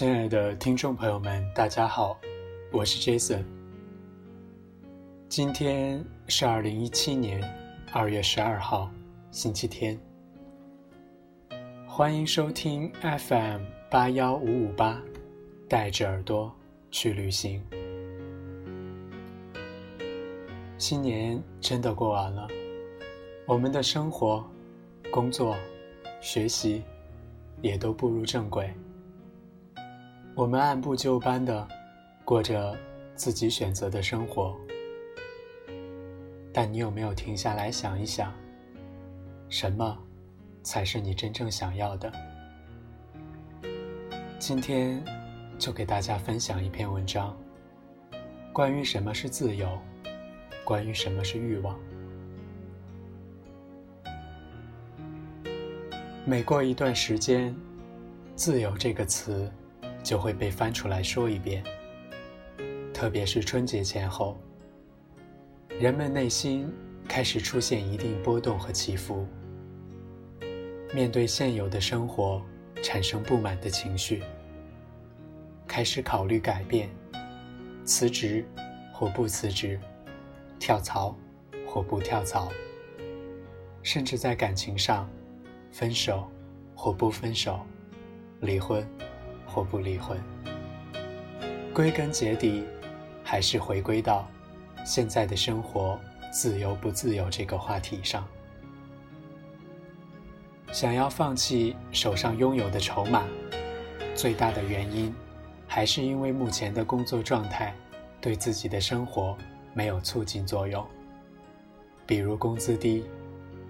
亲爱的听众朋友们，大家好，我是 Jason。今天是二零一七年二月十二号，星期天。欢迎收听 FM 八幺五五八，带着耳朵去旅行。新年真的过完了，我们的生活、工作、学习也都步入正轨。我们按部就班的过着自己选择的生活，但你有没有停下来想一想，什么才是你真正想要的？今天就给大家分享一篇文章，关于什么是自由，关于什么是欲望。每过一段时间，“自由”这个词。就会被翻出来说一遍。特别是春节前后，人们内心开始出现一定波动和起伏，面对现有的生活产生不满的情绪，开始考虑改变、辞职或不辞职、跳槽或不跳槽，甚至在感情上，分手或不分手、离婚。或不离婚，归根结底，还是回归到现在的生活自由不自由这个话题上。想要放弃手上拥有的筹码，最大的原因，还是因为目前的工作状态对自己的生活没有促进作用。比如工资低，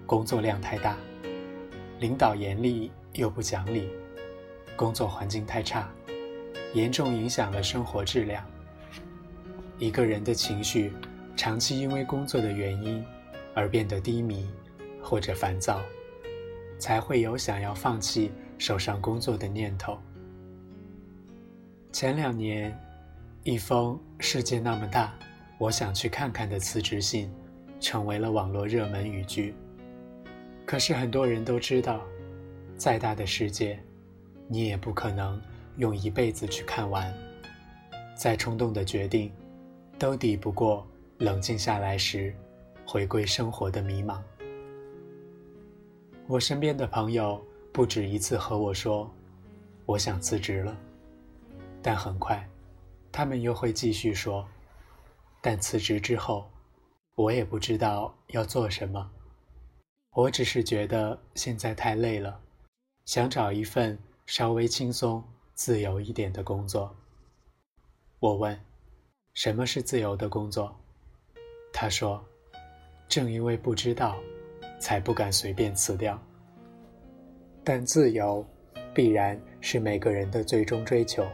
工作量太大，领导严厉又不讲理。工作环境太差，严重影响了生活质量。一个人的情绪长期因为工作的原因而变得低迷或者烦躁，才会有想要放弃手上工作的念头。前两年，一封“世界那么大，我想去看看”的辞职信，成为了网络热门语句。可是很多人都知道，再大的世界。你也不可能用一辈子去看完，再冲动的决定，都抵不过冷静下来时，回归生活的迷茫。我身边的朋友不止一次和我说，我想辞职了，但很快，他们又会继续说，但辞职之后，我也不知道要做什么，我只是觉得现在太累了，想找一份。稍微轻松、自由一点的工作。我问：“什么是自由的工作？”他说：“正因为不知道，才不敢随便辞掉。但自由，必然是每个人的最终追求。”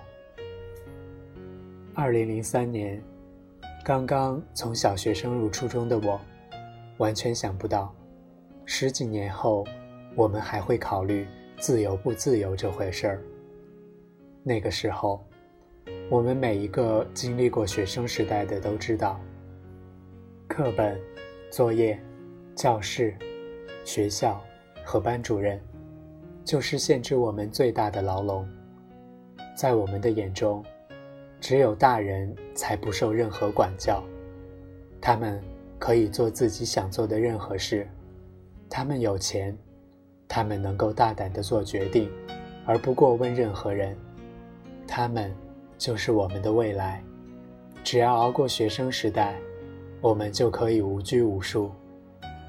二零零三年，刚刚从小学升入初中的我，完全想不到，十几年后，我们还会考虑。自由不自由这回事儿。那个时候，我们每一个经历过学生时代的都知道，课本、作业、教室、学校和班主任，就是限制我们最大的牢笼。在我们的眼中，只有大人才不受任何管教，他们可以做自己想做的任何事，他们有钱。他们能够大胆地做决定，而不过问任何人。他们就是我们的未来。只要熬过学生时代，我们就可以无拘无束，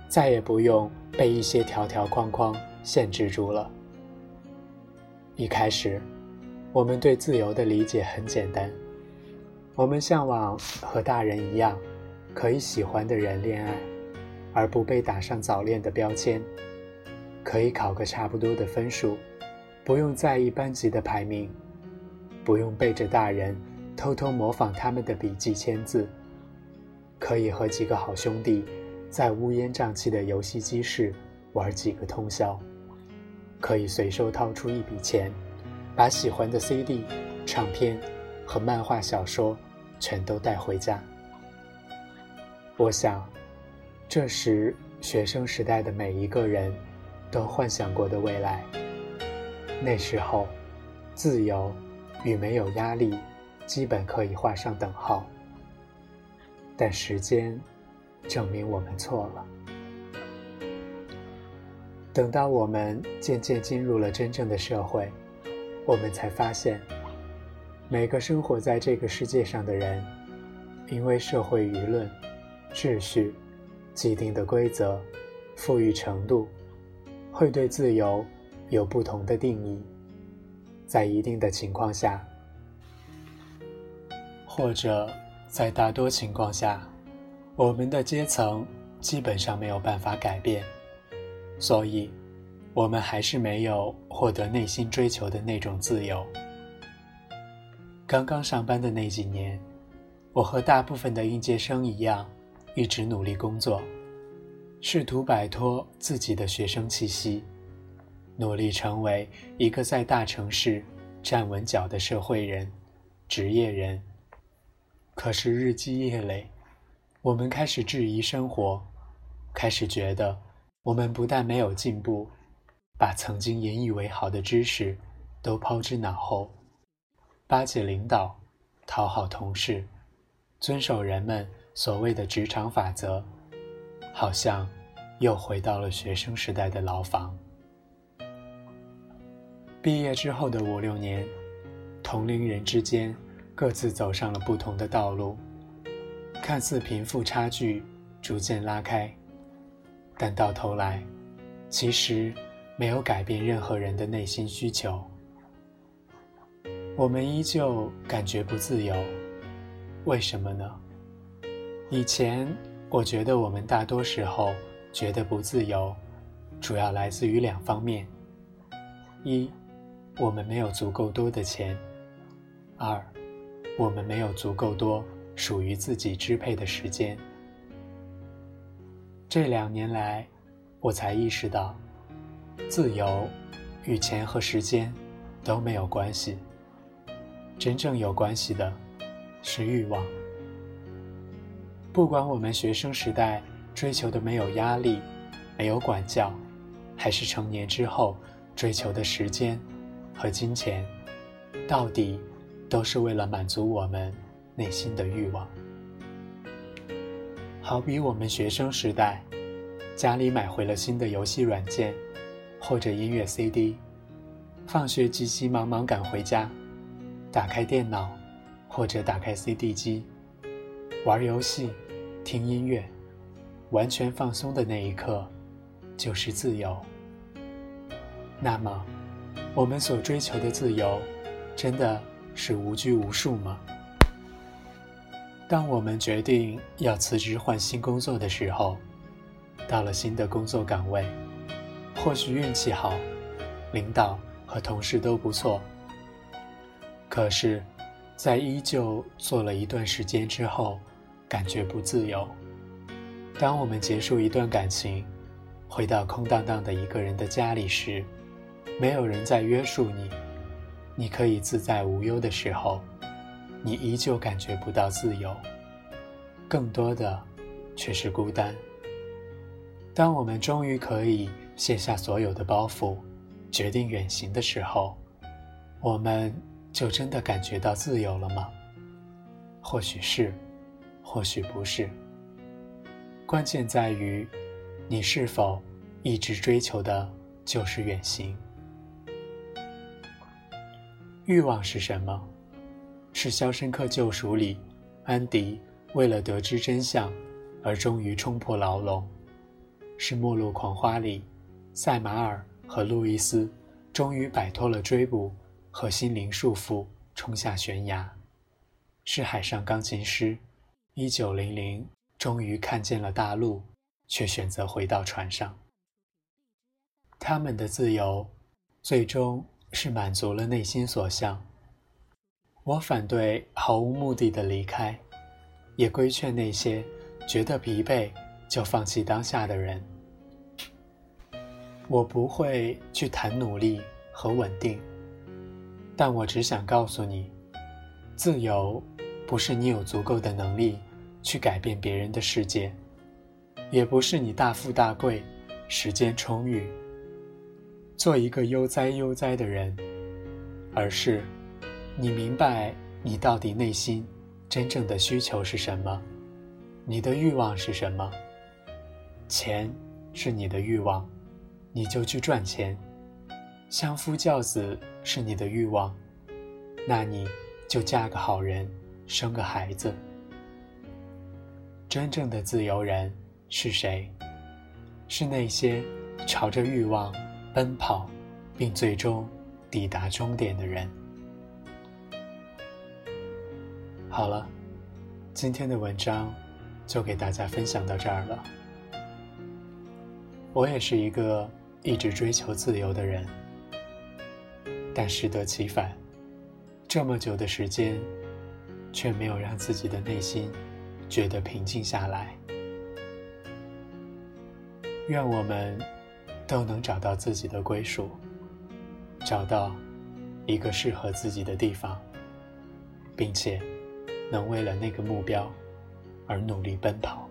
再也不用被一些条条框框限制住了。一开始，我们对自由的理解很简单：我们向往和大人一样，可以喜欢的人恋爱，而不被打上早恋的标签。可以考个差不多的分数，不用在意班级的排名，不用背着大人偷偷模仿他们的笔记签字，可以和几个好兄弟在乌烟瘴气的游戏机室玩几个通宵，可以随手掏出一笔钱，把喜欢的 CD、唱片和漫画小说全都带回家。我想，这时学生时代的每一个人。都幻想过的未来。那时候，自由、与没有压力基本可以画上等号。但时间证明我们错了。等到我们渐渐进入了真正的社会，我们才发现，每个生活在这个世界上的人，因为社会舆论、秩序、既定的规则、富裕程度，会对自由有不同的定义。在一定的情况下，或者。在大多情况下，我们的阶层基本上没有办法改变，所以，我们还是没有获得内心追求的那种自由。刚刚上班的那几年，我和大部分的应届生一样，一直努力工作，试图摆脱自己的学生气息，努力成为一个在大城市站稳脚的社会人、职业人。可是日积月累，我们开始质疑生活，开始觉得我们不但没有进步，把曾经引以为豪的知识都抛之脑后，巴结领导，讨好同事，遵守人们所谓的职场法则，好像又回到了学生时代的牢房。毕业之后的五六年，同龄人之间。各自走上了不同的道路，看似贫富差距逐渐拉开，但到头来，其实没有改变任何人的内心需求。我们依旧感觉不自由，为什么呢？以前我觉得我们大多时候觉得不自由，主要来自于两方面：一，我们没有足够多的钱；二。我们没有足够多属于自己支配的时间。这两年来，我才意识到，自由与钱和时间都没有关系。真正有关系的，是欲望。不管我们学生时代追求的没有压力、没有管教，还是成年之后追求的时间和金钱，到底。都是为了满足我们内心的欲望。好比我们学生时代，家里买回了新的游戏软件，或者音乐 CD，放学急急忙忙赶回家，打开电脑，或者打开 CD 机，玩游戏，听音乐，完全放松的那一刻，就是自由。那么，我们所追求的自由，真的？是无拘无束吗？当我们决定要辞职换新工作的时候，到了新的工作岗位，或许运气好，领导和同事都不错。可是，在依旧做了一段时间之后，感觉不自由。当我们结束一段感情，回到空荡荡的一个人的家里时，没有人在约束你。你可以自在无忧的时候，你依旧感觉不到自由，更多的却是孤单。当我们终于可以卸下所有的包袱，决定远行的时候，我们就真的感觉到自由了吗？或许是，或许不是。关键在于，你是否一直追求的就是远行。欲望是什么？是《肖申克救赎》里，安迪为了得知真相而终于冲破牢笼；是《末路狂花》里，赛马尔和路易斯终于摆脱了追捕和心灵束缚，冲下悬崖；是《海上钢琴师》，一九零零终于看见了大陆，却选择回到船上。他们的自由，最终。是满足了内心所向。我反对毫无目的的离开，也规劝那些觉得疲惫就放弃当下的人。我不会去谈努力和稳定，但我只想告诉你，自由不是你有足够的能力去改变别人的世界，也不是你大富大贵、时间充裕。做一个悠哉悠哉的人，而是你明白你到底内心真正的需求是什么，你的欲望是什么。钱是你的欲望，你就去赚钱；相夫教子是你的欲望，那你就嫁个好人，生个孩子。真正的自由人是谁？是那些朝着欲望奔跑，并最终抵达终点的人。好了，今天的文章就给大家分享到这儿了。我也是一个一直追求自由的人，但适得其反，这么久的时间，却没有让自己的内心。觉得平静下来。愿我们都能找到自己的归属，找到一个适合自己的地方，并且能为了那个目标而努力奔跑。